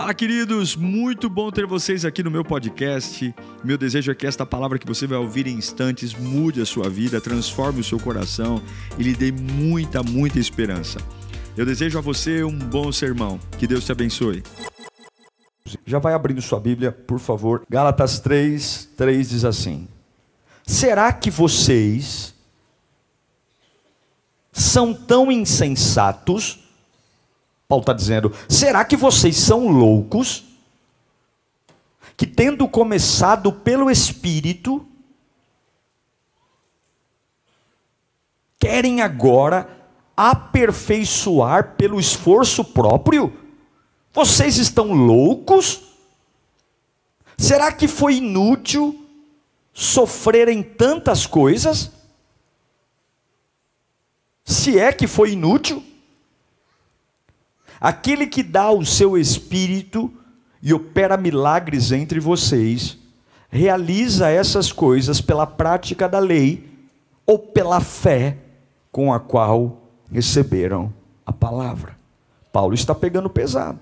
Fala, queridos! Muito bom ter vocês aqui no meu podcast. Meu desejo é que esta palavra que você vai ouvir em instantes mude a sua vida, transforme o seu coração e lhe dê muita, muita esperança. Eu desejo a você um bom sermão. Que Deus te abençoe. Já vai abrindo sua Bíblia, por favor. Gálatas 3, 3 diz assim: Será que vocês são tão insensatos? Paulo está dizendo: será que vocês são loucos? Que tendo começado pelo Espírito, querem agora aperfeiçoar pelo esforço próprio? Vocês estão loucos? Será que foi inútil sofrerem tantas coisas? Se é que foi inútil? Aquele que dá o seu espírito e opera milagres entre vocês, realiza essas coisas pela prática da lei ou pela fé com a qual receberam a palavra. Paulo está pegando pesado.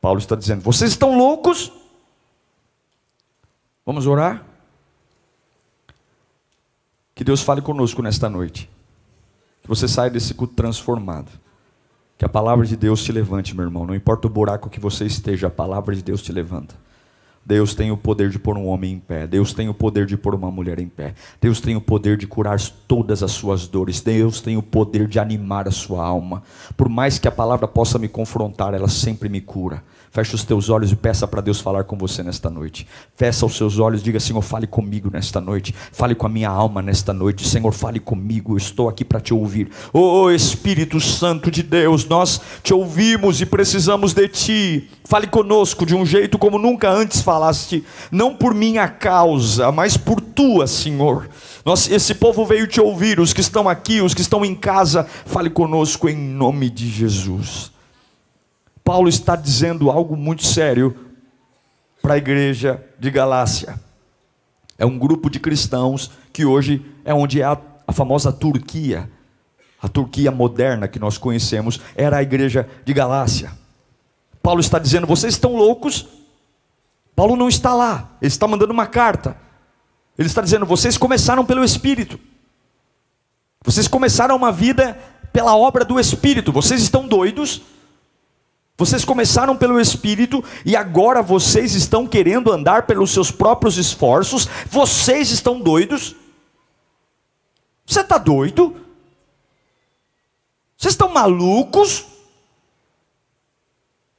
Paulo está dizendo: vocês estão loucos? Vamos orar? Que Deus fale conosco nesta noite. Que você saia desse culto transformado. Que a palavra de Deus te levante, meu irmão. Não importa o buraco que você esteja, a palavra de Deus te levanta. Deus tem o poder de pôr um homem em pé. Deus tem o poder de pôr uma mulher em pé. Deus tem o poder de curar todas as suas dores. Deus tem o poder de animar a sua alma. Por mais que a palavra possa me confrontar, ela sempre me cura. Feche os teus olhos e peça para Deus falar com você nesta noite. Fecha os seus olhos, diga: Senhor, fale comigo nesta noite. Fale com a minha alma nesta noite. Senhor, fale comigo. Eu estou aqui para te ouvir. Oh Espírito Santo de Deus, nós te ouvimos e precisamos de ti. Fale conosco de um jeito como nunca antes falaste, não por minha causa, mas por tua, Senhor. Nós, esse povo veio te ouvir, os que estão aqui, os que estão em casa, fale conosco em nome de Jesus. Paulo está dizendo algo muito sério para a igreja de Galácia. É um grupo de cristãos que hoje é onde é a, a famosa Turquia. A Turquia moderna que nós conhecemos era a igreja de Galácia. Paulo está dizendo: vocês estão loucos? Paulo não está lá, ele está mandando uma carta. Ele está dizendo: vocês começaram pelo Espírito, vocês começaram uma vida pela obra do Espírito, vocês estão doidos, vocês começaram pelo Espírito e agora vocês estão querendo andar pelos seus próprios esforços. Vocês estão doidos? Você está doido? Vocês estão malucos?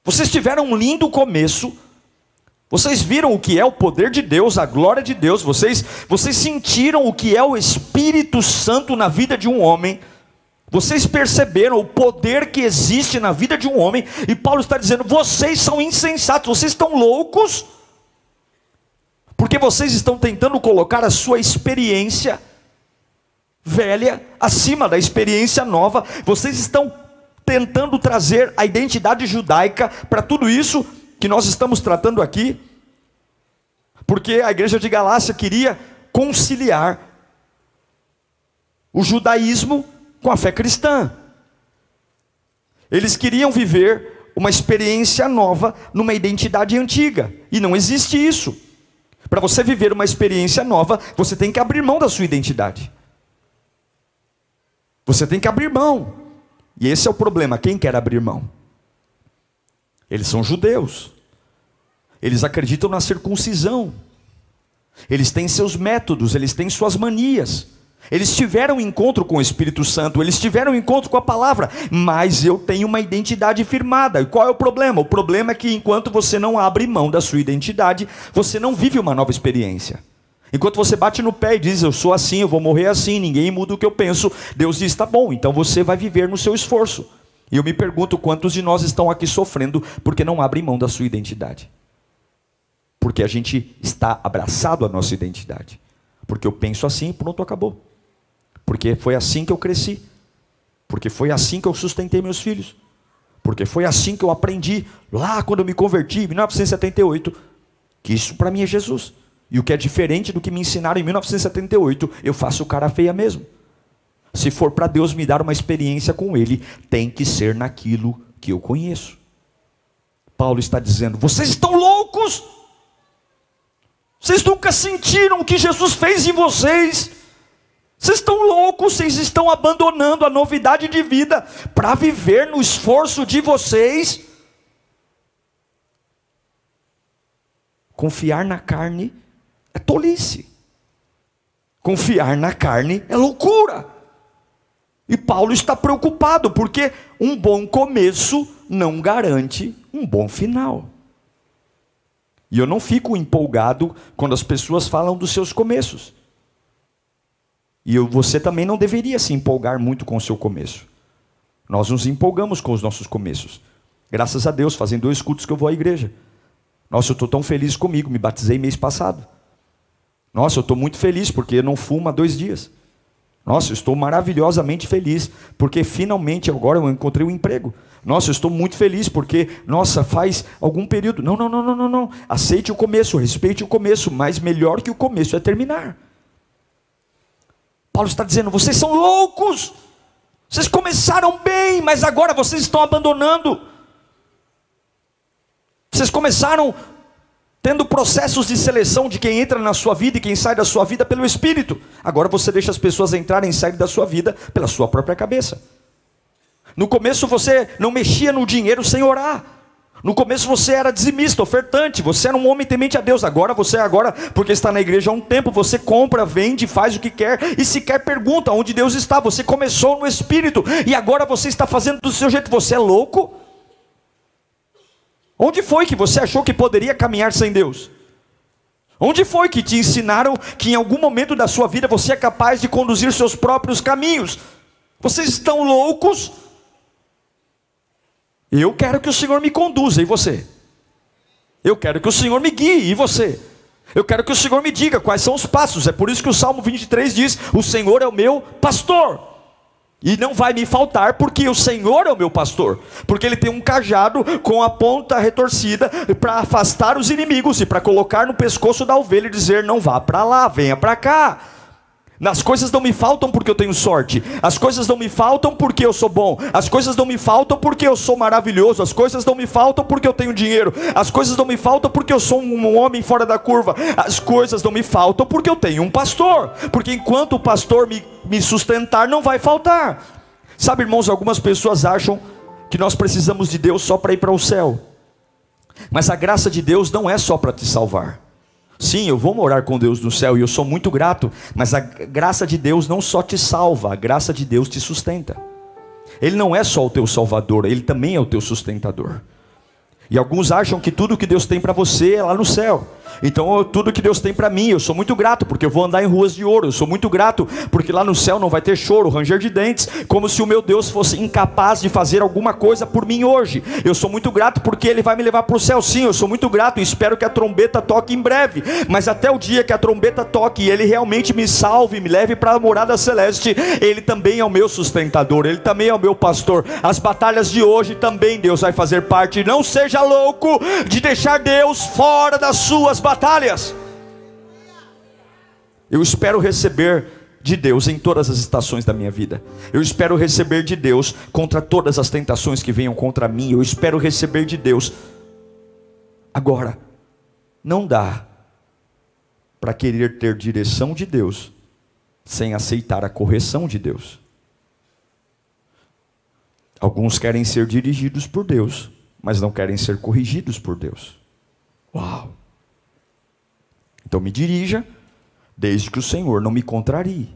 Vocês tiveram um lindo começo. Vocês viram o que é o poder de Deus, a glória de Deus. Vocês, vocês sentiram o que é o Espírito Santo na vida de um homem. Vocês perceberam o poder que existe na vida de um homem, e Paulo está dizendo: vocês são insensatos, vocês estão loucos, porque vocês estão tentando colocar a sua experiência velha acima da experiência nova, vocês estão tentando trazer a identidade judaica para tudo isso que nós estamos tratando aqui, porque a igreja de Galácia queria conciliar o judaísmo com a fé cristã. Eles queriam viver uma experiência nova numa identidade antiga, e não existe isso. Para você viver uma experiência nova, você tem que abrir mão da sua identidade. Você tem que abrir mão. E esse é o problema. Quem quer abrir mão? Eles são judeus. Eles acreditam na circuncisão. Eles têm seus métodos, eles têm suas manias. Eles tiveram um encontro com o Espírito Santo, eles tiveram um encontro com a palavra, mas eu tenho uma identidade firmada. E qual é o problema? O problema é que enquanto você não abre mão da sua identidade, você não vive uma nova experiência. Enquanto você bate no pé e diz, eu sou assim, eu vou morrer assim, ninguém muda o que eu penso, Deus diz, tá bom, então você vai viver no seu esforço. E eu me pergunto quantos de nós estão aqui sofrendo porque não abrem mão da sua identidade. Porque a gente está abraçado à nossa identidade. Porque eu penso assim, pronto, acabou. Porque foi assim que eu cresci. Porque foi assim que eu sustentei meus filhos. Porque foi assim que eu aprendi lá quando eu me converti em 1978, que isso para mim é Jesus. E o que é diferente do que me ensinaram em 1978, eu faço cara feia mesmo. Se for para Deus me dar uma experiência com Ele, tem que ser naquilo que eu conheço. Paulo está dizendo: vocês estão loucos? Vocês nunca sentiram o que Jesus fez em vocês? Vocês estão loucos, vocês estão abandonando a novidade de vida para viver no esforço de vocês. Confiar na carne é tolice. Confiar na carne é loucura. E Paulo está preocupado, porque um bom começo não garante um bom final. E eu não fico empolgado quando as pessoas falam dos seus começos. E você também não deveria se empolgar muito com o seu começo. Nós nos empolgamos com os nossos começos. Graças a Deus, fazem dois cultos que eu vou à igreja. Nossa, eu estou tão feliz comigo, me batizei mês passado. Nossa, eu estou muito feliz porque eu não fumo há dois dias. Nossa, eu estou maravilhosamente feliz porque finalmente agora eu encontrei um emprego. Nossa, eu estou muito feliz porque, nossa, faz algum período. Não, não, não, não, não, não. Aceite o começo, respeite o começo, mas melhor que o começo é terminar. Paulo está dizendo: vocês são loucos. Vocês começaram bem, mas agora vocês estão abandonando. Vocês começaram tendo processos de seleção de quem entra na sua vida e quem sai da sua vida pelo Espírito. Agora você deixa as pessoas entrarem e saírem da sua vida pela sua própria cabeça. No começo você não mexia no dinheiro sem orar. No começo você era dizimista, ofertante, você era um homem temente a Deus. Agora você agora, porque está na igreja há um tempo, você compra, vende, faz o que quer e sequer pergunta onde Deus está. Você começou no espírito e agora você está fazendo do seu jeito. Você é louco? Onde foi que você achou que poderia caminhar sem Deus? Onde foi que te ensinaram que em algum momento da sua vida você é capaz de conduzir seus próprios caminhos? Vocês estão loucos? Eu quero que o Senhor me conduza, e você? Eu quero que o Senhor me guie, e você? Eu quero que o Senhor me diga quais são os passos. É por isso que o Salmo 23 diz: O Senhor é o meu pastor. E não vai me faltar, porque o Senhor é o meu pastor. Porque ele tem um cajado com a ponta retorcida para afastar os inimigos e para colocar no pescoço da ovelha e dizer: Não vá para lá, venha para cá. As coisas não me faltam porque eu tenho sorte. As coisas não me faltam porque eu sou bom. As coisas não me faltam porque eu sou maravilhoso. As coisas não me faltam porque eu tenho dinheiro. As coisas não me faltam porque eu sou um homem fora da curva. As coisas não me faltam porque eu tenho um pastor. Porque enquanto o pastor me, me sustentar, não vai faltar. Sabe, irmãos, algumas pessoas acham que nós precisamos de Deus só para ir para o céu. Mas a graça de Deus não é só para te salvar. Sim, eu vou morar com Deus no céu e eu sou muito grato, mas a graça de Deus não só te salva, a graça de Deus te sustenta. Ele não é só o teu salvador, ele também é o teu sustentador. E alguns acham que tudo que Deus tem para você é lá no céu. Então, tudo que Deus tem para mim, eu sou muito grato, porque eu vou andar em ruas de ouro. Eu sou muito grato, porque lá no céu não vai ter choro, ranger de dentes, como se o meu Deus fosse incapaz de fazer alguma coisa por mim hoje. Eu sou muito grato porque Ele vai me levar para o céu. Sim, eu sou muito grato e espero que a trombeta toque em breve. Mas até o dia que a trombeta toque e Ele realmente me salve, me leve para a morada celeste, Ele também é o meu sustentador, Ele também é o meu pastor. As batalhas de hoje também Deus vai fazer parte. Não seja louco de deixar Deus fora das suas batalhas. Eu espero receber de Deus em todas as estações da minha vida. Eu espero receber de Deus contra todas as tentações que venham contra mim. Eu espero receber de Deus. Agora, não dá para querer ter direção de Deus sem aceitar a correção de Deus. Alguns querem ser dirigidos por Deus, mas não querem ser corrigidos por Deus. Uau! Então me dirija, desde que o Senhor não me contrarie.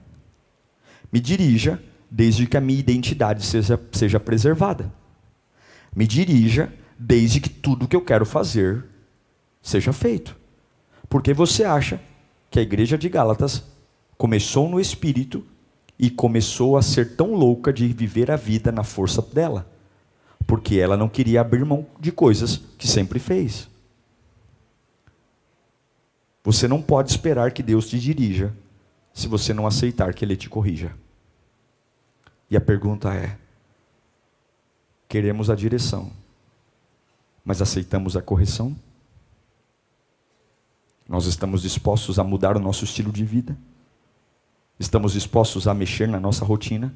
Me dirija, desde que a minha identidade seja, seja preservada. Me dirija, desde que tudo que eu quero fazer seja feito. Porque você acha que a igreja de Gálatas começou no espírito e começou a ser tão louca de viver a vida na força dela? Porque ela não queria abrir mão de coisas que sempre fez. Você não pode esperar que Deus te dirija se você não aceitar que Ele te corrija. E a pergunta é: queremos a direção, mas aceitamos a correção? Nós estamos dispostos a mudar o nosso estilo de vida? Estamos dispostos a mexer na nossa rotina?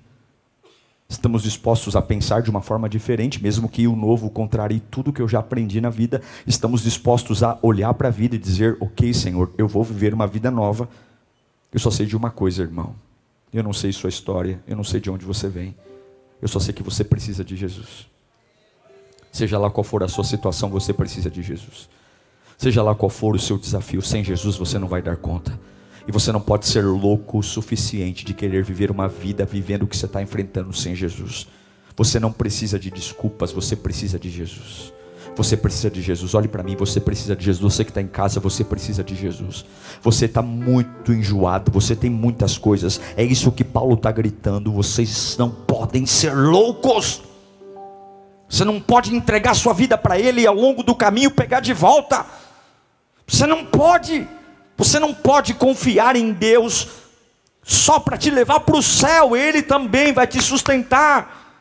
Estamos dispostos a pensar de uma forma diferente, mesmo que o novo contrarie tudo que eu já aprendi na vida. Estamos dispostos a olhar para a vida e dizer: Ok, Senhor, eu vou viver uma vida nova. Eu só sei de uma coisa, irmão. Eu não sei sua história, eu não sei de onde você vem. Eu só sei que você precisa de Jesus. Seja lá qual for a sua situação, você precisa de Jesus. Seja lá qual for o seu desafio, sem Jesus você não vai dar conta. E você não pode ser louco o suficiente de querer viver uma vida vivendo o que você está enfrentando sem Jesus. Você não precisa de desculpas, você precisa de Jesus. Você precisa de Jesus. Olhe para mim, você precisa de Jesus. Você que está em casa, você precisa de Jesus. Você está muito enjoado, você tem muitas coisas. É isso que Paulo está gritando. Vocês não podem ser loucos. Você não pode entregar sua vida para Ele e ao longo do caminho pegar de volta. Você não pode. Você não pode confiar em Deus só para te levar para o céu, Ele também vai te sustentar.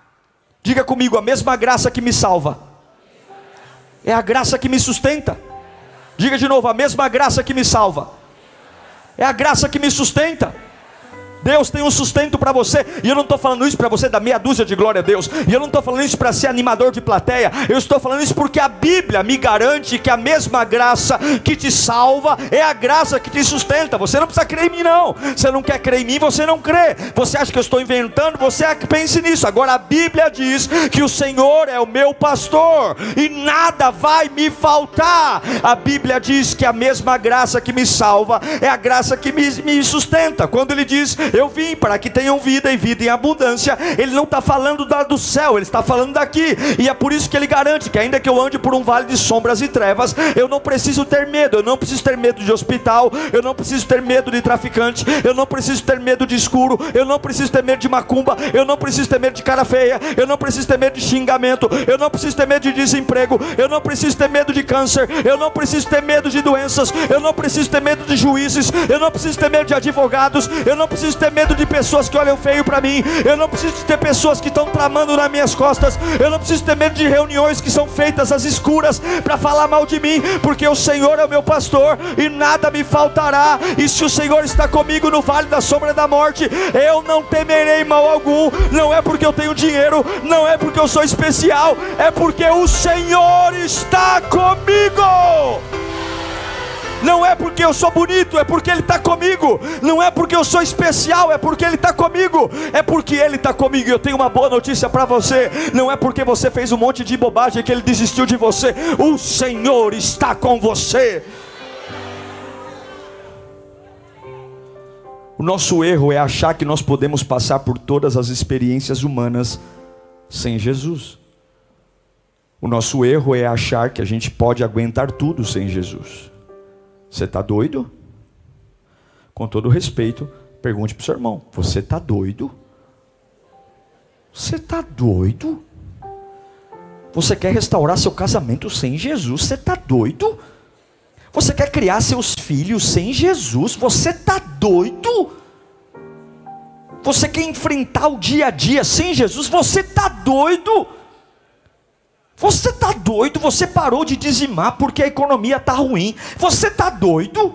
Diga comigo, a mesma graça que me salva é a graça que me sustenta. Diga de novo, a mesma graça que me salva é a graça que me sustenta. Deus tem um sustento para você, e eu não estou falando isso para você dar meia dúzia de glória a Deus, e eu não estou falando isso para ser animador de plateia, eu estou falando isso porque a Bíblia me garante que a mesma graça que te salva é a graça que te sustenta. Você não precisa crer em mim, não. Você não quer crer em mim, você não crê. Você acha que eu estou inventando, você é que pense nisso. Agora a Bíblia diz que o Senhor é o meu pastor e nada vai me faltar. A Bíblia diz que a mesma graça que me salva é a graça que me, me sustenta. Quando ele diz eu vim para que tenham vida e vida em abundância. Ele não está falando da, do céu, ele está falando daqui. E é por isso que ele garante que, ainda que eu ande por um vale de sombras e trevas, eu não preciso ter medo. Eu não preciso ter medo de hospital, eu não preciso ter medo de traficante, eu não preciso ter medo de escuro, eu não preciso ter medo de macumba, eu não preciso ter medo de cara feia, eu não preciso ter medo de xingamento, eu não preciso ter medo de desemprego, eu não preciso ter medo de câncer, eu não preciso ter medo de doenças, eu não preciso ter medo de juízes, eu não preciso ter medo de advogados, eu não preciso ter medo de pessoas que olham feio para mim. Eu não preciso ter pessoas que estão tramando nas minhas costas. Eu não preciso ter medo de reuniões que são feitas às escuras para falar mal de mim, porque o Senhor é o meu pastor e nada me faltará. E se o Senhor está comigo no vale da sombra da morte, eu não temerei mal algum. Não é porque eu tenho dinheiro, não é porque eu sou especial, é porque o Senhor está comigo. Não é porque eu sou bonito, é porque Ele está comigo. Não é porque eu sou especial, é porque Ele está comigo. É porque Ele está comigo. Eu tenho uma boa notícia para você. Não é porque você fez um monte de bobagem que Ele desistiu de você. O Senhor está com você. O nosso erro é achar que nós podemos passar por todas as experiências humanas sem Jesus. O nosso erro é achar que a gente pode aguentar tudo sem Jesus. Você está doido? Com todo respeito, pergunte para o seu irmão: Você está doido? Você está doido? Você quer restaurar seu casamento sem Jesus? Você está doido? Você quer criar seus filhos sem Jesus? Você está doido? Você quer enfrentar o dia a dia sem Jesus? Você está doido? Você está doido? Você parou de dizimar porque a economia está ruim. Você está doido?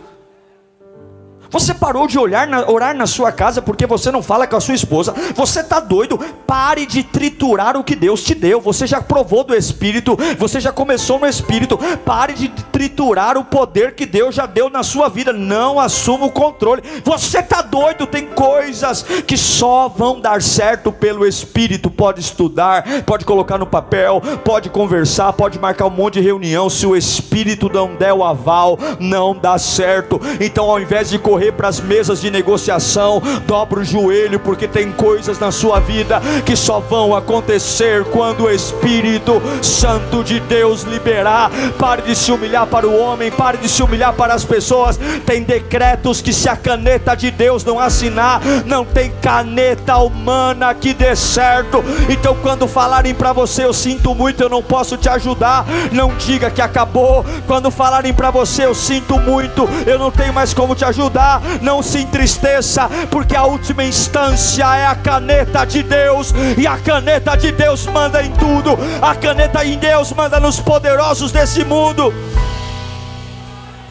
Você parou de olhar na, orar na sua casa porque você não fala com a sua esposa. Você está doido? Pare de triturar o que Deus te deu. Você já provou do Espírito. Você já começou no Espírito. Pare de triturar o poder que Deus já deu na sua vida. Não assuma o controle. Você está doido? Tem coisas que só vão dar certo pelo Espírito. Pode estudar, pode colocar no papel, pode conversar, pode marcar um monte de reunião. Se o Espírito não der o aval, não dá certo. Então, ao invés de correr correr para as mesas de negociação, dobra o joelho, porque tem coisas na sua vida que só vão acontecer quando o Espírito Santo de Deus liberar. Pare de se humilhar para o homem, pare de se humilhar para as pessoas. Tem decretos que, se a caneta de Deus não assinar, não tem caneta humana que dê certo. Então, quando falarem para você, eu sinto muito, eu não posso te ajudar, não diga que acabou. Quando falarem para você, eu sinto muito, eu não tenho mais como te ajudar não se entristeça, porque a última instância é a caneta de Deus, e a caneta de Deus manda em tudo, a caneta em Deus manda nos poderosos desse mundo.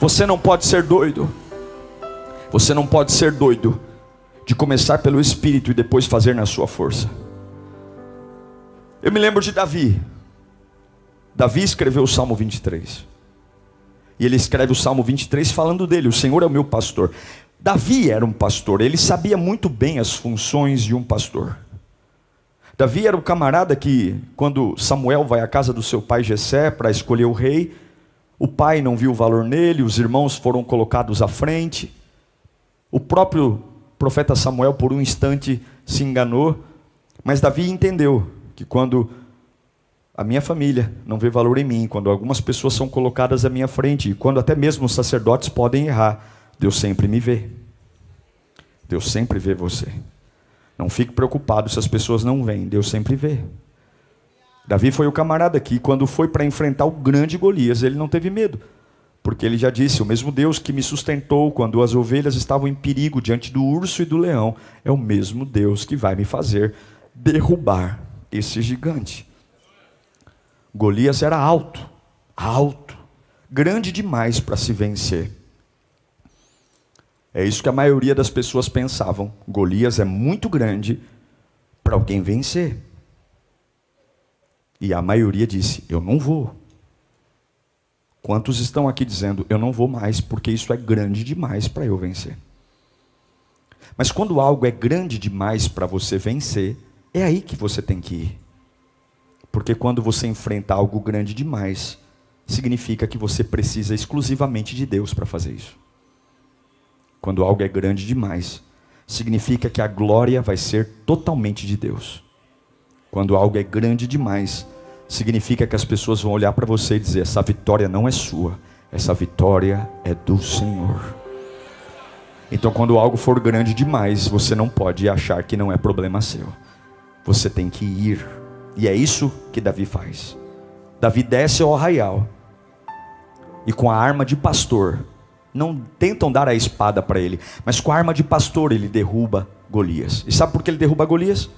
Você não pode ser doido, você não pode ser doido de começar pelo Espírito e depois fazer na sua força. Eu me lembro de Davi. Davi escreveu o Salmo 23. E ele escreve o Salmo 23 falando dele: O Senhor é o meu pastor. Davi era um pastor, ele sabia muito bem as funções de um pastor. Davi era o camarada que, quando Samuel vai à casa do seu pai Jessé para escolher o rei, o pai não viu o valor nele, os irmãos foram colocados à frente. O próprio profeta Samuel, por um instante, se enganou, mas Davi entendeu que quando a minha família não vê valor em mim, quando algumas pessoas são colocadas à minha frente, e quando até mesmo os sacerdotes podem errar, Deus sempre me vê. Deus sempre vê você. Não fique preocupado se as pessoas não veem, Deus sempre vê. Davi foi o camarada que, quando foi para enfrentar o grande Golias, ele não teve medo, porque ele já disse: O mesmo Deus que me sustentou quando as ovelhas estavam em perigo diante do urso e do leão, é o mesmo Deus que vai me fazer derrubar esse gigante. Golias era alto, alto, grande demais para se vencer. É isso que a maioria das pessoas pensavam. Golias é muito grande para alguém vencer. E a maioria disse: Eu não vou. Quantos estão aqui dizendo: Eu não vou mais, porque isso é grande demais para eu vencer? Mas quando algo é grande demais para você vencer, é aí que você tem que ir. Porque quando você enfrenta algo grande demais, significa que você precisa exclusivamente de Deus para fazer isso. Quando algo é grande demais, significa que a glória vai ser totalmente de Deus. Quando algo é grande demais, significa que as pessoas vão olhar para você e dizer: essa vitória não é sua, essa vitória é do Senhor. Então, quando algo for grande demais, você não pode achar que não é problema seu. Você tem que ir e é isso que Davi faz. Davi desce ao arraial e com a arma de pastor, não tentam dar a espada para ele, mas com a arma de pastor ele derruba Golias. E sabe por que ele derruba Golias?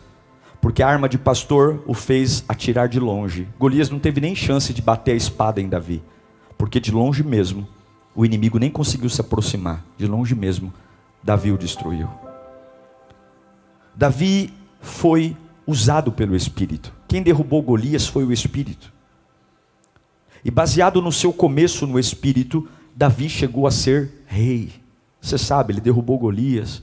Porque a arma de pastor o fez atirar de longe. Golias não teve nem chance de bater a espada em Davi, porque de longe mesmo o inimigo nem conseguiu se aproximar, de longe mesmo Davi o destruiu. Davi foi usado pelo Espírito. Quem derrubou Golias foi o Espírito. E baseado no seu começo no Espírito, Davi chegou a ser rei. Você sabe, ele derrubou Golias.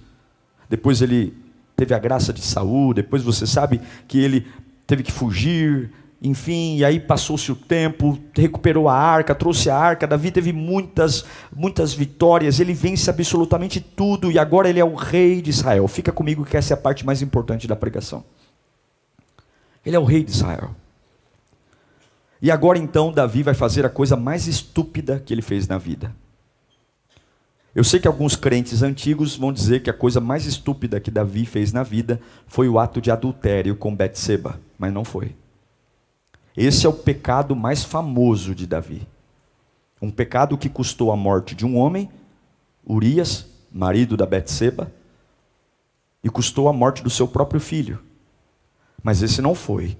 Depois ele teve a graça de Saul. Depois você sabe que ele teve que fugir. Enfim, e aí passou-se o tempo, recuperou a arca, trouxe a arca. Davi teve muitas, muitas vitórias. Ele vence absolutamente tudo e agora ele é o rei de Israel. Fica comigo que essa é a parte mais importante da pregação. Ele é o rei de Israel. E agora então Davi vai fazer a coisa mais estúpida que ele fez na vida. Eu sei que alguns crentes antigos vão dizer que a coisa mais estúpida que Davi fez na vida foi o ato de adultério com Betseba, mas não foi. Esse é o pecado mais famoso de Davi. Um pecado que custou a morte de um homem, Urias, marido da Betseba, e custou a morte do seu próprio filho. Mas esse não foi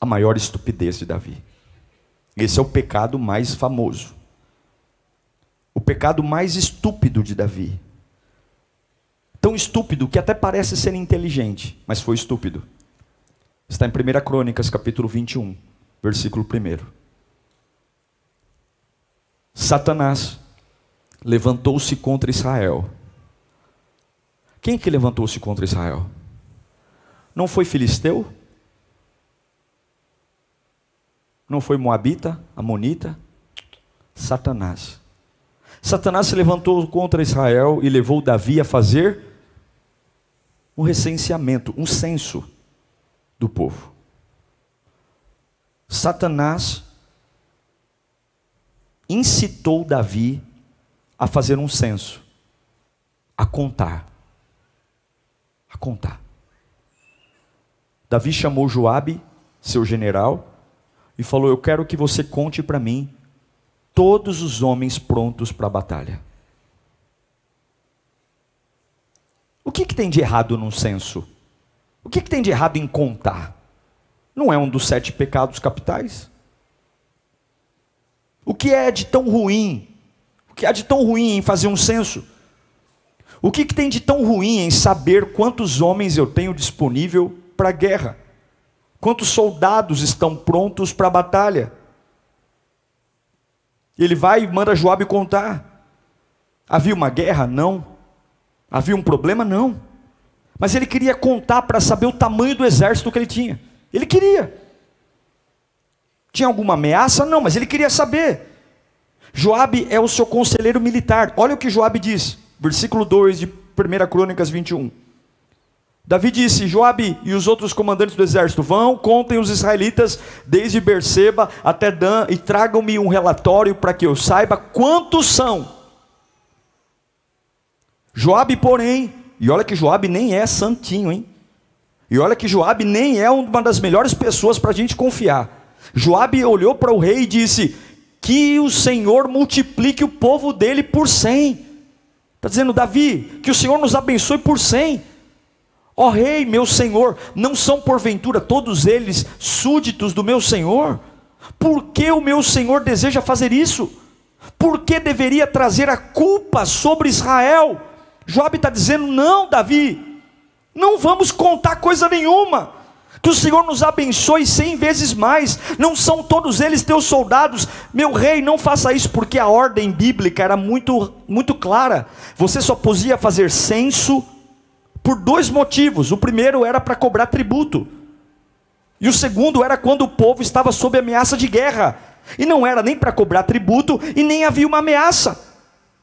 a maior estupidez de Davi. Esse é o pecado mais famoso. O pecado mais estúpido de Davi. Tão estúpido que até parece ser inteligente, mas foi estúpido. Está em 1 Crônicas, capítulo 21, versículo 1. Satanás levantou-se contra Israel. Quem que levantou-se contra Israel? Não foi filisteu? Não foi moabita, amonita? Satanás. Satanás se levantou contra Israel e levou Davi a fazer um recenseamento, um censo do povo. Satanás incitou Davi a fazer um censo, a contar. A contar. Davi chamou Joabe, seu general, e falou: Eu quero que você conte para mim todos os homens prontos para a batalha. O que, que, tem de errado num censo? O que, que tem de errado em contar? Não é um dos sete pecados capitais? O que é de tão ruim? O que há de tão ruim em fazer um censo? O que, que tem de tão ruim em saber quantos homens eu tenho disponível para a guerra. Quantos soldados estão prontos para a batalha? Ele vai e manda Joabe contar. Havia uma guerra? Não. Havia um problema? Não. Mas ele queria contar para saber o tamanho do exército que ele tinha. Ele queria. Tinha alguma ameaça? Não, mas ele queria saber. Joabe é o seu conselheiro militar. Olha o que Joabe diz, versículo 2 de 1 Crônicas 21. Davi disse: Joabe e os outros comandantes do exército vão, contem os israelitas desde Berseba até Dan e tragam-me um relatório para que eu saiba quantos são. Joabe, porém, e olha que Joabe nem é santinho, hein? E olha que Joabe nem é uma das melhores pessoas para a gente confiar. Joabe olhou para o rei e disse: Que o Senhor multiplique o povo dele por cem. Está dizendo, Davi, que o Senhor nos abençoe por cem. Ó oh, rei, meu senhor, não são porventura todos eles súditos do meu senhor? Por que o meu senhor deseja fazer isso? Por que deveria trazer a culpa sobre Israel? Job está dizendo: não, Davi, não vamos contar coisa nenhuma. Que o Senhor nos abençoe cem vezes mais. Não são todos eles teus soldados. Meu rei, não faça isso, porque a ordem bíblica era muito, muito clara. Você só podia fazer censo por dois motivos. O primeiro era para cobrar tributo, e o segundo era quando o povo estava sob ameaça de guerra, e não era nem para cobrar tributo, e nem havia uma ameaça.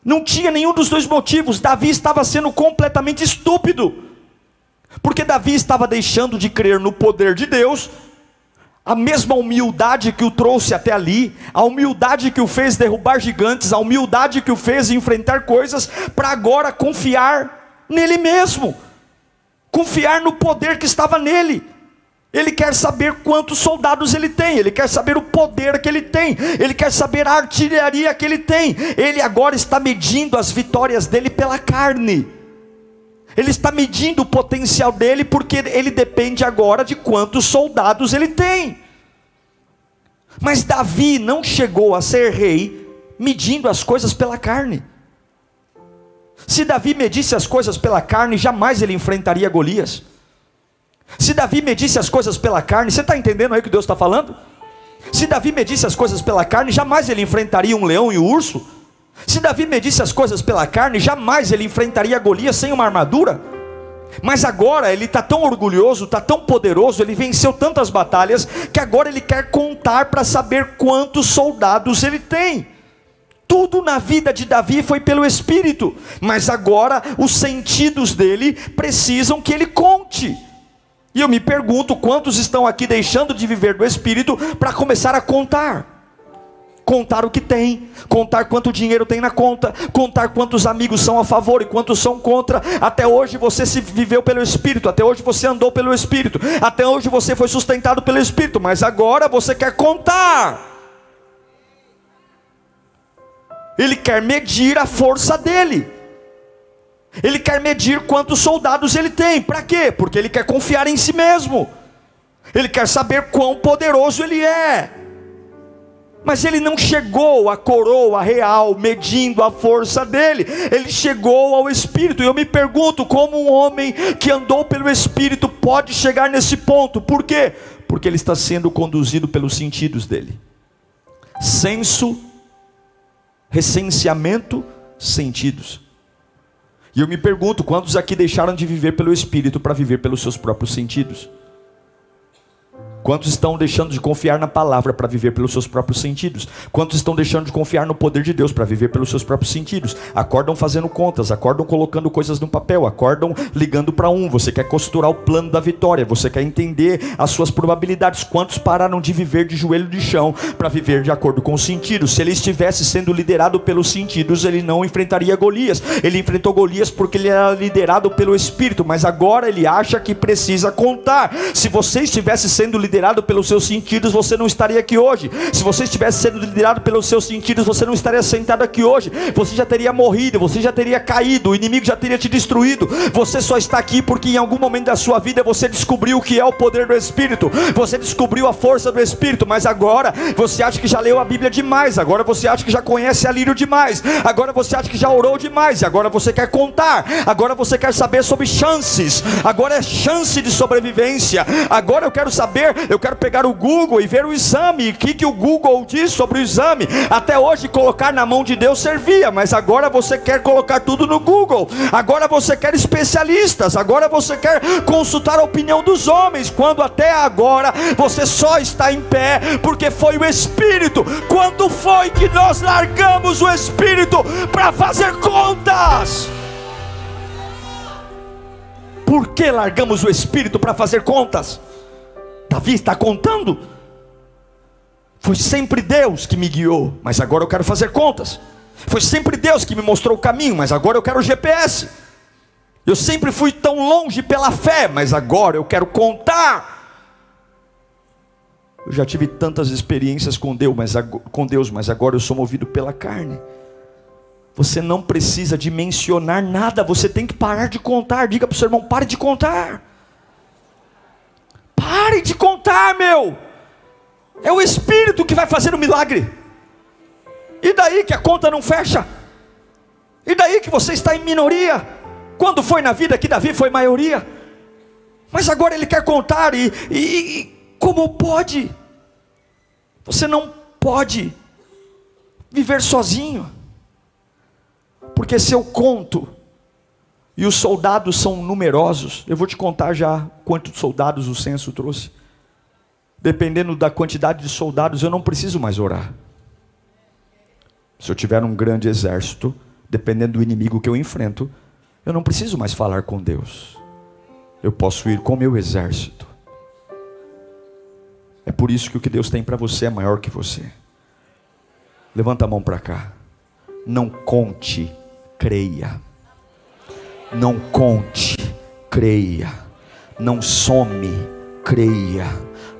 Não tinha nenhum dos dois motivos. Davi estava sendo completamente estúpido, porque Davi estava deixando de crer no poder de Deus. A mesma humildade que o trouxe até ali, a humildade que o fez derrubar gigantes, a humildade que o fez enfrentar coisas, para agora confiar nele mesmo confiar no poder que estava nele. Ele quer saber quantos soldados ele tem, ele quer saber o poder que ele tem, ele quer saber a artilharia que ele tem. Ele agora está medindo as vitórias dele pela carne. Ele está medindo o potencial dele porque ele depende agora de quantos soldados ele tem. Mas Davi não chegou a ser rei medindo as coisas pela carne. Se Davi medisse as coisas pela carne, jamais ele enfrentaria Golias. Se Davi medisse as coisas pela carne, você está entendendo aí o que Deus está falando? Se Davi medisse as coisas pela carne, jamais ele enfrentaria um leão e um urso. Se Davi medisse as coisas pela carne, jamais ele enfrentaria Golias sem uma armadura. Mas agora ele está tão orgulhoso, está tão poderoso, ele venceu tantas batalhas, que agora ele quer contar para saber quantos soldados ele tem. Tudo na vida de Davi foi pelo Espírito, mas agora os sentidos dele precisam que ele conte. E eu me pergunto quantos estão aqui deixando de viver do Espírito para começar a contar. Contar o que tem, contar quanto dinheiro tem na conta, contar quantos amigos são a favor e quantos são contra. Até hoje você se viveu pelo Espírito, até hoje você andou pelo Espírito, até hoje você foi sustentado pelo Espírito, mas agora você quer contar. Ele quer medir a força dele. Ele quer medir quantos soldados ele tem. Para quê? Porque ele quer confiar em si mesmo. Ele quer saber quão poderoso ele é. Mas ele não chegou à coroa real medindo a força dele. Ele chegou ao Espírito. E eu me pergunto como um homem que andou pelo Espírito pode chegar nesse ponto. Por quê? Porque ele está sendo conduzido pelos sentidos dele. Senso recenseamento, sentidos. E eu me pergunto: quantos aqui deixaram de viver pelo Espírito para viver pelos seus próprios sentidos? Quantos estão deixando de confiar na palavra para viver pelos seus próprios sentidos? Quantos estão deixando de confiar no poder de Deus para viver pelos seus próprios sentidos? Acordam fazendo contas, acordam colocando coisas no papel, acordam ligando para um. Você quer costurar o plano da vitória, você quer entender as suas probabilidades. Quantos pararam de viver de joelho de chão para viver de acordo com os sentidos? Se ele estivesse sendo liderado pelos sentidos, ele não enfrentaria Golias. Ele enfrentou Golias porque ele era liderado pelo Espírito, mas agora ele acha que precisa contar. Se você estivesse sendo liderado liderado pelos seus sentidos, você não estaria aqui hoje. Se você estivesse sendo liderado pelos seus sentidos, você não estaria sentado aqui hoje. Você já teria morrido, você já teria caído, o inimigo já teria te destruído. Você só está aqui porque em algum momento da sua vida você descobriu o que é o poder do Espírito. Você descobriu a força do Espírito, mas agora você acha que já leu a Bíblia demais. Agora você acha que já conhece a lírio demais. Agora você acha que já orou demais. Agora você quer contar. Agora você quer saber sobre chances. Agora é chance de sobrevivência. Agora eu quero saber Eu quero pegar o Google e ver o exame. O que, que o Google diz sobre o exame? Até hoje, colocar na mão de Deus servia, mas agora você quer colocar tudo no Google. Agora você quer especialistas. Agora você quer consultar a opinião dos homens. Quando até agora você só está em pé porque foi o Espírito. Quando foi que nós largamos o Espírito para fazer contas? Por que largamos o Espírito para fazer contas? Davi está contando. Foi sempre Deus que me guiou, mas agora eu quero fazer contas. Foi sempre Deus que me mostrou o caminho, mas agora eu quero o GPS. Eu sempre fui tão longe pela fé, mas agora eu quero contar. Eu já tive tantas experiências com Deus, mas, com Deus, mas agora eu sou movido pela carne. Você não precisa de mencionar nada, você tem que parar de contar. Diga para o seu irmão: pare de contar. Pare de contar, meu. É o Espírito que vai fazer o milagre. E daí que a conta não fecha? E daí que você está em minoria? Quando foi na vida que Davi foi maioria? Mas agora ele quer contar e, e, e como pode? Você não pode viver sozinho. Porque se eu conto, e os soldados são numerosos, eu vou te contar já quantos soldados o censo trouxe. Dependendo da quantidade de soldados, eu não preciso mais orar. Se eu tiver um grande exército, dependendo do inimigo que eu enfrento, eu não preciso mais falar com Deus. Eu posso ir com meu exército. É por isso que o que Deus tem para você é maior que você. Levanta a mão para cá. Não conte creia. Não conte, creia. Não some, creia.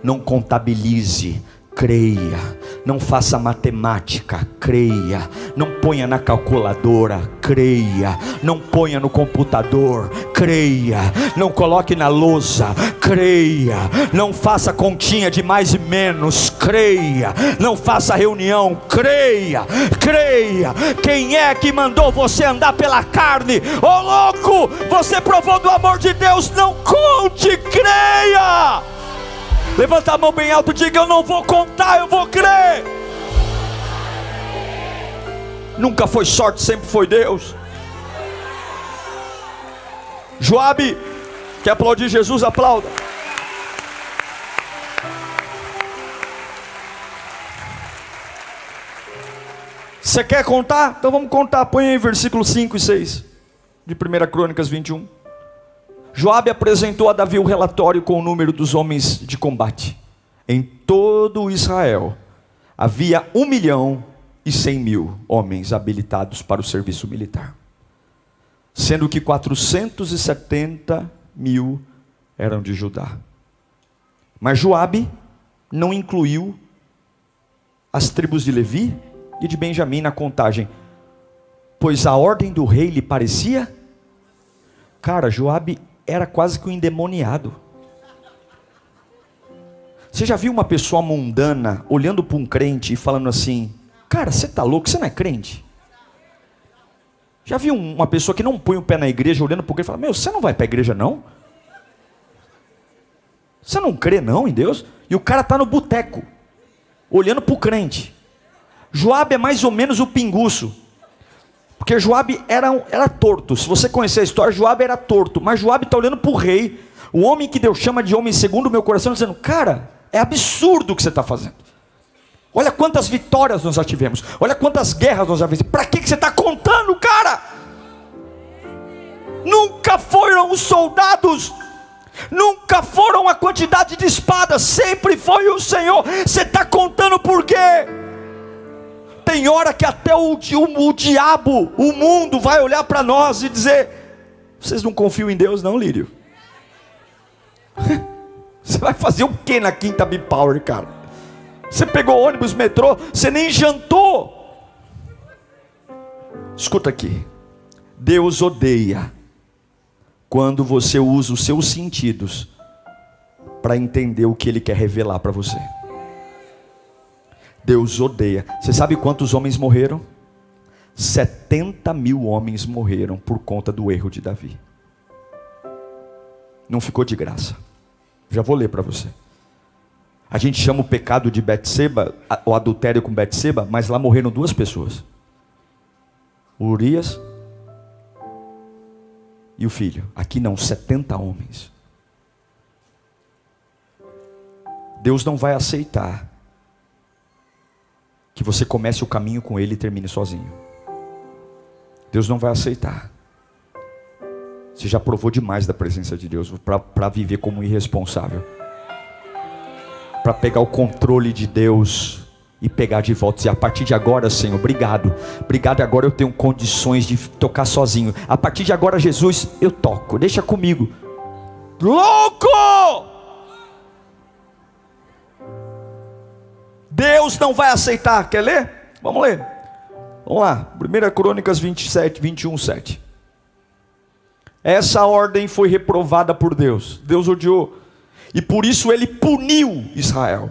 Não contabilize, creia. Não faça matemática, creia. Não ponha na calculadora, creia. Não ponha no computador, creia. Não coloque na lousa, creia. Não faça continha de mais e menos, creia. Não faça reunião, creia. Creia. Quem é que mandou você andar pela carne? Ô oh, louco, você provou do amor de Deus, não conte, creia. Levanta a mão bem alto diga: Eu não vou contar, eu vou crer. Nunca foi sorte, sempre foi Deus. Joabe, quer aplaudir Jesus? Aplauda. Você quer contar? Então vamos contar. Põe aí versículo 5 e 6 de 1 Crônicas 21. Joabe apresentou a Davi o relatório com o número dos homens de combate. Em todo Israel havia um milhão e cem mil homens habilitados para o serviço militar, sendo que 470 mil eram de Judá. Mas Joabe não incluiu as tribos de Levi e de Benjamim na contagem, pois a ordem do rei lhe parecia. Cara, Joabe era quase que um endemoniado. Você já viu uma pessoa mundana olhando para um crente e falando assim: Cara, você está louco, você não é crente? Já viu uma pessoa que não põe o pé na igreja olhando para o crente e fala: Meu, você não vai para a igreja não? Você não crê não em Deus? E o cara está no boteco, olhando para o crente. Joabe é mais ou menos o pinguço. Porque Joabe era, era torto. Se você conhecer a história, Joabe era torto. Mas Joabe está olhando para o rei, o homem que Deus chama de homem segundo o meu coração, dizendo: Cara, é absurdo o que você está fazendo. Olha quantas vitórias nós já tivemos. Olha quantas guerras nós já fizemos. Para que, que você está contando, cara? Nunca foram os soldados. Nunca foram a quantidade de espadas. Sempre foi o Senhor. Você está contando por quê? Tem hora que até o, o, o diabo, o mundo, vai olhar para nós e dizer: Vocês não confiam em Deus, não, Lírio? Você vai fazer o que na quinta B-Power, cara? Você pegou ônibus, metrô, você nem jantou. Escuta aqui. Deus odeia quando você usa os seus sentidos para entender o que Ele quer revelar para você. Deus odeia. Você sabe quantos homens morreram? 70 mil homens morreram por conta do erro de Davi. Não ficou de graça. Já vou ler para você. A gente chama o pecado de Betseba, o adultério com Betseba, mas lá morreram duas pessoas. O Urias e o filho. Aqui não, 70 homens. Deus não vai aceitar que você comece o caminho com Ele e termine sozinho. Deus não vai aceitar. Você já provou demais da presença de Deus para viver como irresponsável. Para pegar o controle de Deus e pegar de volta. E a partir de agora, Senhor, obrigado. Obrigado, agora eu tenho condições de tocar sozinho. A partir de agora, Jesus, eu toco. Deixa comigo. Louco! Deus não vai aceitar. Quer ler? Vamos ler. Vamos lá. 1 Crônicas 27, 21, 7. Essa ordem foi reprovada por Deus. Deus odiou. E por isso ele puniu Israel.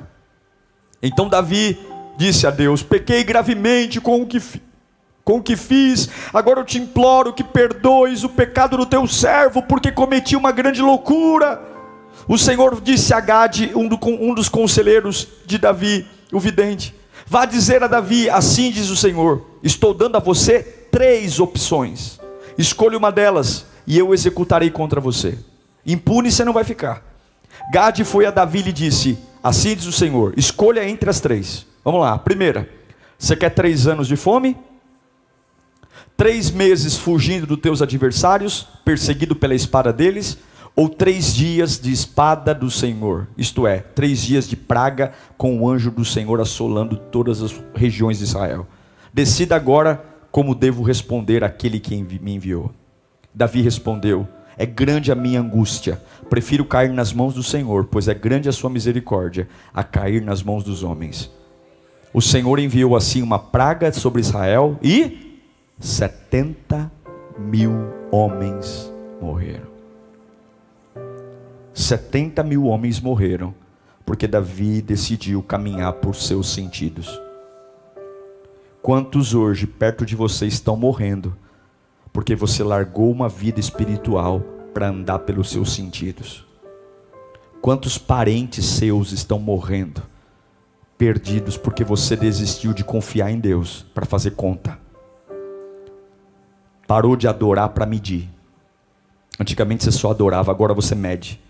Então Davi disse a Deus: Pequei gravemente com o que, com o que fiz. Agora eu te imploro que perdoes o pecado do teu servo, porque cometi uma grande loucura. O Senhor disse a Gade, um, do, um dos conselheiros de Davi: o vidente. Vá dizer a Davi: Assim diz o Senhor: Estou dando a você três opções. Escolha uma delas e eu executarei contra você. Impune você não vai ficar. Gade foi a Davi e disse: Assim diz o Senhor: Escolha entre as três. Vamos lá. Primeira, você quer três anos de fome? Três meses fugindo dos teus adversários, perseguido pela espada deles? Ou três dias de espada do Senhor, isto é, três dias de praga com o anjo do Senhor assolando todas as regiões de Israel. Decida agora como devo responder àquele que me enviou. Davi respondeu: É grande a minha angústia, prefiro cair nas mãos do Senhor, pois é grande a sua misericórdia, a cair nas mãos dos homens. O Senhor enviou assim uma praga sobre Israel e setenta mil homens morreram. 70 mil homens morreram, porque Davi decidiu caminhar por seus sentidos. Quantos hoje perto de você estão morrendo, porque você largou uma vida espiritual para andar pelos seus sentidos? Quantos parentes seus estão morrendo, perdidos, porque você desistiu de confiar em Deus para fazer conta? Parou de adorar para medir. Antigamente você só adorava, agora você mede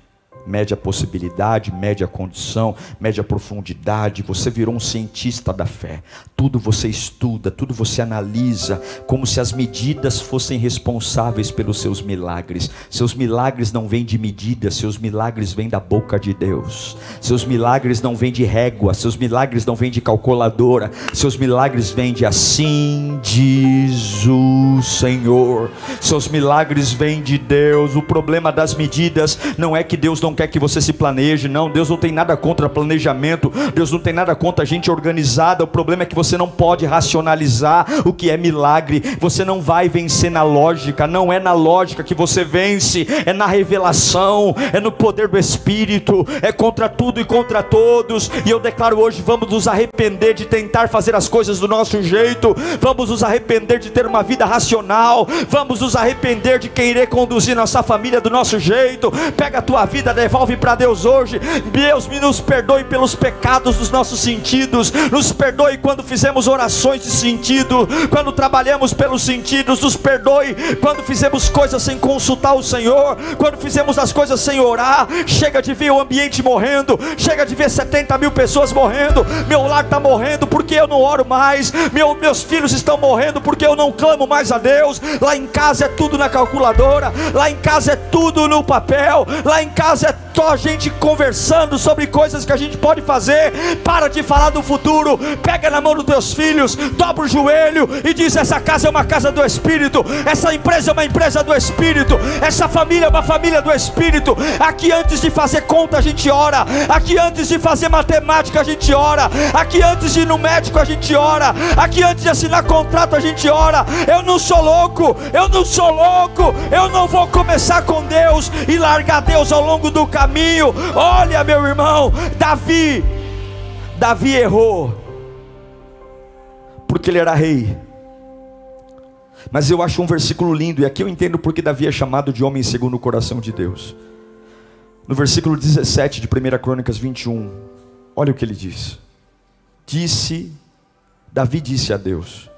mede a possibilidade, mede a condição, mede a profundidade. Você virou um cientista da fé. Tudo você estuda, tudo você analisa, como se as medidas fossem responsáveis pelos seus milagres. Seus milagres não vêm de medidas, seus milagres vêm da boca de Deus. Seus milagres não vêm de régua, seus milagres não vêm de calculadora, seus milagres vêm de assim diz o Senhor. Seus milagres vêm de Deus. O problema das medidas não é que Deus não quer que você se planeje, não. Deus não tem nada contra planejamento, Deus não tem nada contra gente organizada. O problema é que você não pode racionalizar o que é milagre. Você não vai vencer na lógica, não é na lógica que você vence, é na revelação, é no poder do Espírito, é contra tudo e contra todos. E eu declaro hoje: vamos nos arrepender de tentar fazer as coisas do nosso jeito, vamos nos arrepender de ter uma vida racional, vamos nos arrepender de querer conduzir nossa família do nosso jeito. Pega a tua vida, devolve para Deus hoje. Deus me nos perdoe pelos pecados dos nossos sentidos, nos perdoe quando fizemos orações de sentido, quando trabalhamos pelos sentidos, nos perdoe quando fizemos coisas sem consultar o Senhor, quando fizemos as coisas sem orar. Chega de ver o ambiente morrendo, chega de ver 70 mil pessoas morrendo. Meu lar está morrendo porque eu não oro mais, Meu, meus filhos estão morrendo porque eu não clamo mais a Deus. Lá em casa é tudo na calculadora, lá em casa é tudo no papel, lá em casa é só a gente conversando sobre coisas que a gente pode fazer. Para de falar do futuro. Pega na mão dos teus filhos, dobra o joelho e diz: Essa casa é uma casa do Espírito. Essa empresa é uma empresa do Espírito. Essa família é uma família do Espírito. Aqui antes de fazer conta a gente ora. Aqui antes de fazer matemática a gente ora. Aqui antes de ir no médico a gente ora. Aqui antes de assinar contrato a gente ora. Eu não sou louco. Eu não sou louco. Eu não vou começar com Deus e largar Deus ao longo do caminho. Olha, meu irmão, Davi, Davi errou, porque ele era rei. Mas eu acho um versículo lindo, e aqui eu entendo porque Davi é chamado de homem segundo o coração de Deus. No versículo 17 de 1 Crônicas 21, Olha o que ele diz. Disse, Davi disse a Deus: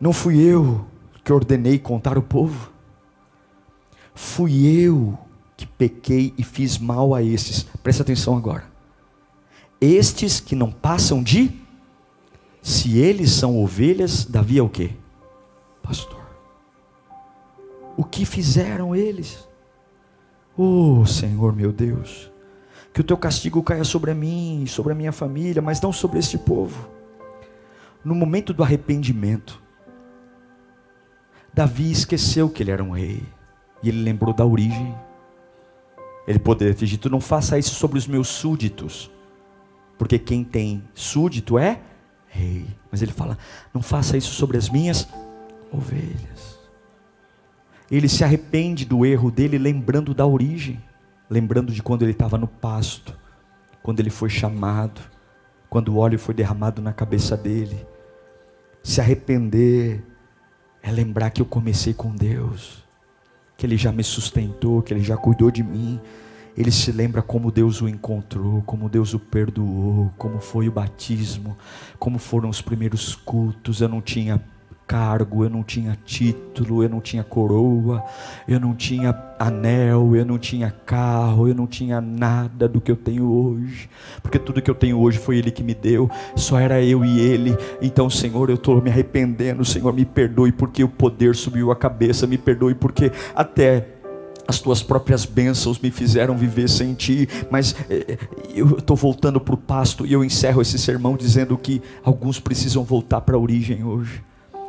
Não fui eu que ordenei contar o povo, fui eu que pequei e fiz mal a esses. Presta atenção agora. Estes que não passam de, se eles são ovelhas, Davi é o que? Pastor. O que fizeram eles? Oh Senhor meu Deus, que o teu castigo caia sobre mim sobre a minha família, mas não sobre este povo. No momento do arrependimento, Davi esqueceu que ele era um rei, e ele lembrou da origem. Ele poderia ter dito: Não faça isso sobre os meus súditos, porque quem tem súdito é rei. Mas ele fala: Não faça isso sobre as minhas ovelhas. Ele se arrepende do erro dele, lembrando da origem lembrando de quando ele estava no pasto, quando ele foi chamado, quando o óleo foi derramado na cabeça dele. Se arrepender é lembrar que eu comecei com Deus, que Ele já me sustentou, que Ele já cuidou de mim. Ele se lembra como Deus o encontrou, como Deus o perdoou, como foi o batismo, como foram os primeiros cultos. Eu não tinha cargo, eu não tinha título, eu não tinha coroa, eu não tinha anel, eu não tinha carro, eu não tinha nada do que eu tenho hoje, porque tudo que eu tenho hoje foi Ele que me deu, só era eu e Ele. Então, Senhor, eu estou me arrependendo, Senhor, me perdoe porque o poder subiu a cabeça, me perdoe porque até as tuas próprias bênçãos me fizeram viver sem ti, mas eh, eu estou voltando para o pasto e eu encerro esse sermão dizendo que alguns precisam voltar para a origem hoje.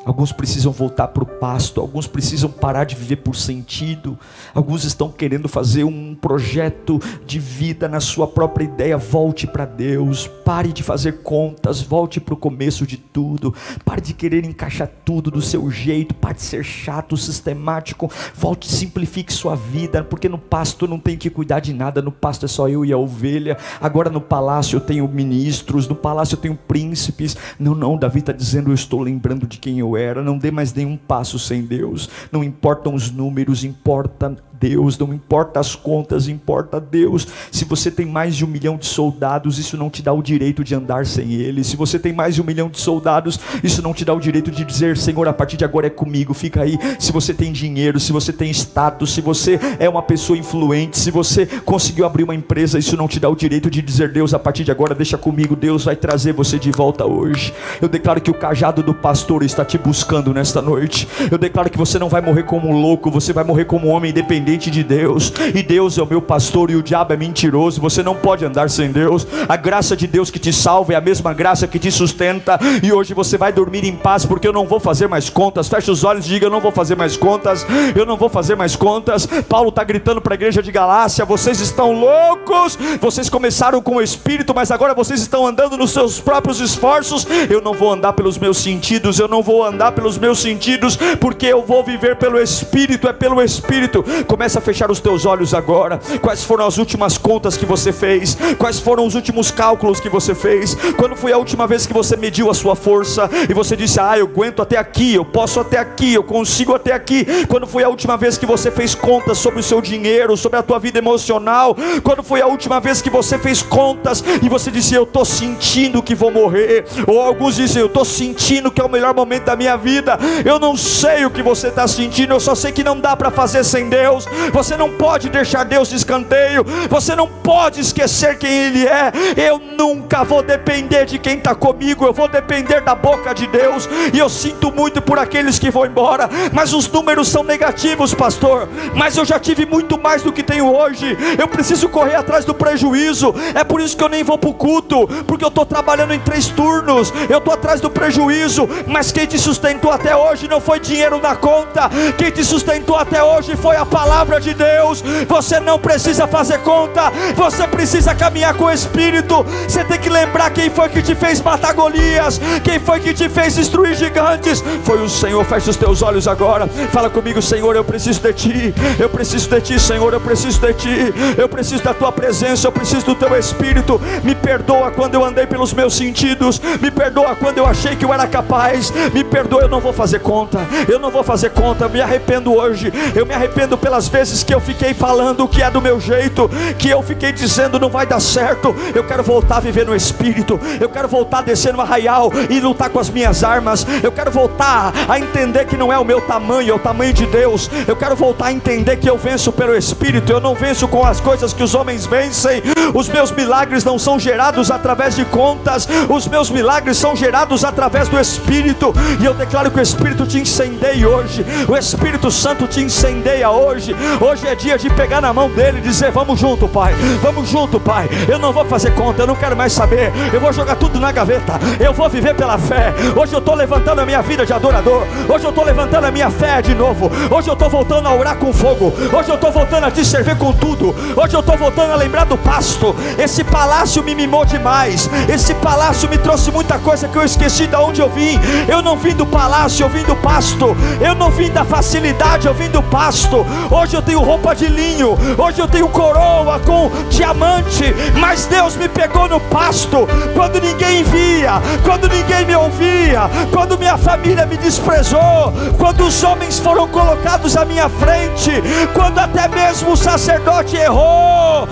Alguns precisam voltar para o pasto, alguns precisam parar de viver por sentido, alguns estão querendo fazer um projeto de vida na sua própria ideia. Volte para Deus, pare de fazer contas, volte para o começo de tudo, pare de querer encaixar tudo do seu jeito, pare de ser chato, sistemático, volte, simplifique sua vida, porque no pasto não tem que cuidar de nada, no pasto é só eu e a ovelha. Agora no palácio eu tenho ministros, no palácio eu tenho príncipes. Não, não, Davi está dizendo: eu estou lembrando de quem eu era, não dê mais nenhum passo sem Deus. Não importam os números, importa Deus, não importa as contas, importa Deus. Se você tem mais de um milhão de soldados, isso não te dá o direito de andar sem Ele. Se você tem mais de um milhão de soldados, isso não te dá o direito de dizer, Senhor, a partir de agora é comigo, fica aí. Se você tem dinheiro, se você tem status, se você é uma pessoa influente, se você conseguiu abrir uma empresa, isso não te dá o direito de dizer, Deus, a partir de agora deixa comigo, Deus vai trazer você de volta hoje. Eu declaro que o cajado do pastor está te buscando nesta noite. Eu declaro que você não vai morrer como um louco, você vai morrer como um homem independente dependente de Deus, e Deus é o meu pastor e o diabo é mentiroso. Você não pode andar sem Deus. A graça de Deus que te salva é a mesma graça que te sustenta, e hoje você vai dormir em paz, porque eu não vou fazer mais contas. Feche os olhos e diga: Eu não vou fazer mais contas, eu não vou fazer mais contas. Paulo está gritando para a igreja de Galácia: Vocês estão loucos, vocês começaram com o espírito, mas agora vocês estão andando nos seus próprios esforços. Eu não vou andar pelos meus sentidos, eu não vou andar pelos meus sentidos, porque eu vou viver pelo espírito, é pelo espírito. Começa a fechar os teus olhos agora. Quais foram as últimas contas que você fez? Quais foram os últimos cálculos que você fez? Quando foi a última vez que você mediu a sua força e você disse: "Ah, eu aguento até aqui, eu posso até aqui, eu consigo até aqui"? Quando foi a última vez que você fez contas sobre o seu dinheiro, sobre a tua vida emocional? Quando foi a última vez que você fez contas e você disse: "Eu estou sentindo que vou morrer"? Ou alguns dizem: "Eu estou sentindo que é o melhor momento da minha vida". Eu não sei o que você está sentindo, eu só sei que não dá para fazer sem Deus. Você não pode deixar Deus de escanteio. Você não pode esquecer quem Ele é. Eu nunca vou depender de quem está comigo. Eu vou depender da boca de Deus. E eu sinto muito por aqueles que vão embora. Mas os números são negativos, pastor. Mas eu já tive muito mais do que tenho hoje. Eu preciso correr atrás do prejuízo. É por isso que eu nem vou para o culto. Porque eu estou trabalhando em três turnos. Eu estou atrás do prejuízo. Mas quem te sustentou até hoje não foi dinheiro na conta. Quem te sustentou até hoje foi a palavra palavra de Deus. Você não precisa fazer conta, você precisa caminhar com o Espírito. Você tem que lembrar quem foi que te fez matar Golias, quem foi que te fez destruir gigantes. Foi o Senhor. Feche os teus olhos agora. Fala comigo, Senhor. Eu preciso de ti. Eu preciso de ti, Senhor. Eu preciso de ti. Eu preciso da tua presença. Eu preciso do teu Espírito. Me perdoa quando eu andei pelos meus sentidos. Me perdoa quando eu achei que eu era capaz. Me perdoa. Eu não vou fazer conta. Eu não vou fazer conta. Me arrependo hoje. Eu me arrependo pelas vezes que eu fiquei falando que é do meu jeito, que eu fiquei dizendo não vai dar certo. Eu quero voltar a viver no Espírito. Eu quero voltar a descer no arraial e lutar com as minhas armas. Eu quero voltar a entender que não é o meu tamanho, é o tamanho de Deus. Eu quero voltar a entender que eu venço pelo Espírito. Eu não venço com as coisas que os homens vencem. Os meus milagres não são gerados através de contas. Os meus milagres são gerados através do Espírito. E eu declaro que o Espírito te incendeia hoje. O Espírito Santo te incendeia hoje. Hoje é dia de pegar na mão dele e dizer: Vamos junto, Pai. Vamos junto, Pai. Eu não vou fazer conta, eu não quero mais saber. Eu vou jogar tudo na gaveta. Eu vou viver pela fé. Hoje eu estou levantando a minha vida de adorador. Hoje eu estou levantando a minha fé de novo. Hoje eu estou voltando a orar com fogo. Hoje eu estou voltando a te servir com tudo. Hoje eu estou voltando a lembrar do pasto. Esse palácio me mimou demais. Esse palácio me trouxe muita coisa que eu esqueci de onde eu vim. Eu não vim do palácio, eu vim do pasto. Eu não vim da facilidade, eu vim do pasto. Hoje eu tenho roupa de linho. Hoje eu tenho coroa com diamante. Mas Deus me pegou no pasto quando ninguém via, quando ninguém me ouvia, quando minha família me desprezou, quando os homens foram colocados à minha frente, quando até mesmo o sacerdote errou.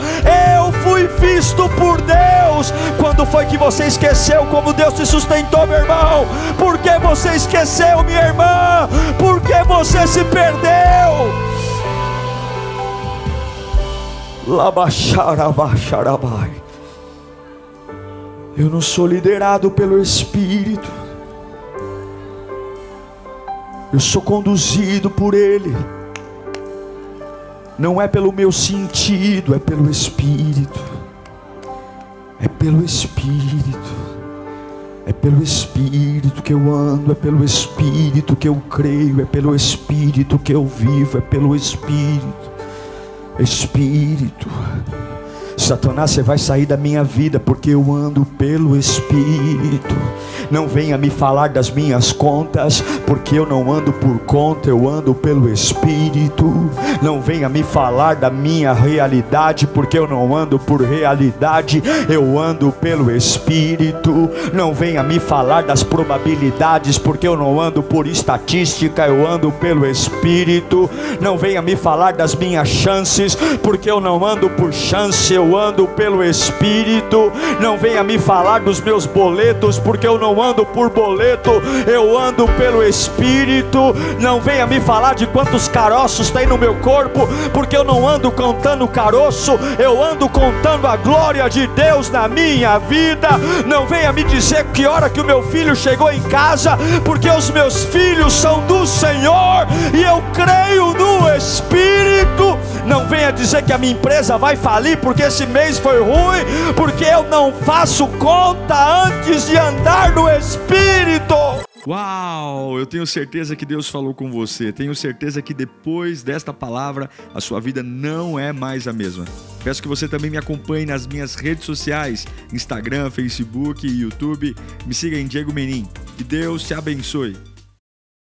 Eu fui visto por Deus. Quando foi que você esqueceu como Deus te sustentou, meu irmão? Por que você esqueceu, minha irmã? Por que você se perdeu? Eu não sou liderado pelo Espírito. Eu sou conduzido por Ele. Não é pelo meu sentido, é pelo Espírito. É pelo Espírito. É pelo Espírito que eu ando, é pelo Espírito que eu creio, é pelo Espírito que eu vivo, é pelo Espírito. Espírito. Satanás, você vai sair da minha vida porque eu ando pelo Espírito. Não venha me falar das minhas contas, porque eu não ando por conta, eu ando pelo Espírito. Não venha me falar da minha realidade, porque eu não ando por realidade, eu ando pelo Espírito. Não venha me falar das probabilidades, porque eu não ando por estatística, eu ando pelo Espírito. Não venha me falar das minhas chances, porque eu não ando por chance, eu ando pelo Espírito. Não venha me falar dos meus boletos, porque eu não ando por boleto, eu ando pelo Espírito. Não venha me falar de quantos caroços tem no meu corpo, porque eu não ando contando caroço, eu ando contando a glória de Deus na minha vida. Não venha me dizer que hora que o meu filho chegou em casa, porque os meus filhos são do Senhor e eu creio no Espírito. Não venha dizer que a minha empresa vai falir porque esse mês foi ruim, porque eu não faço conta antes de andar no Espírito. Uau! Eu tenho certeza que Deus falou com você. Tenho certeza que depois desta palavra a sua vida não é mais a mesma. Peço que você também me acompanhe nas minhas redes sociais: Instagram, Facebook YouTube. Me siga em Diego Menin. Que Deus te abençoe.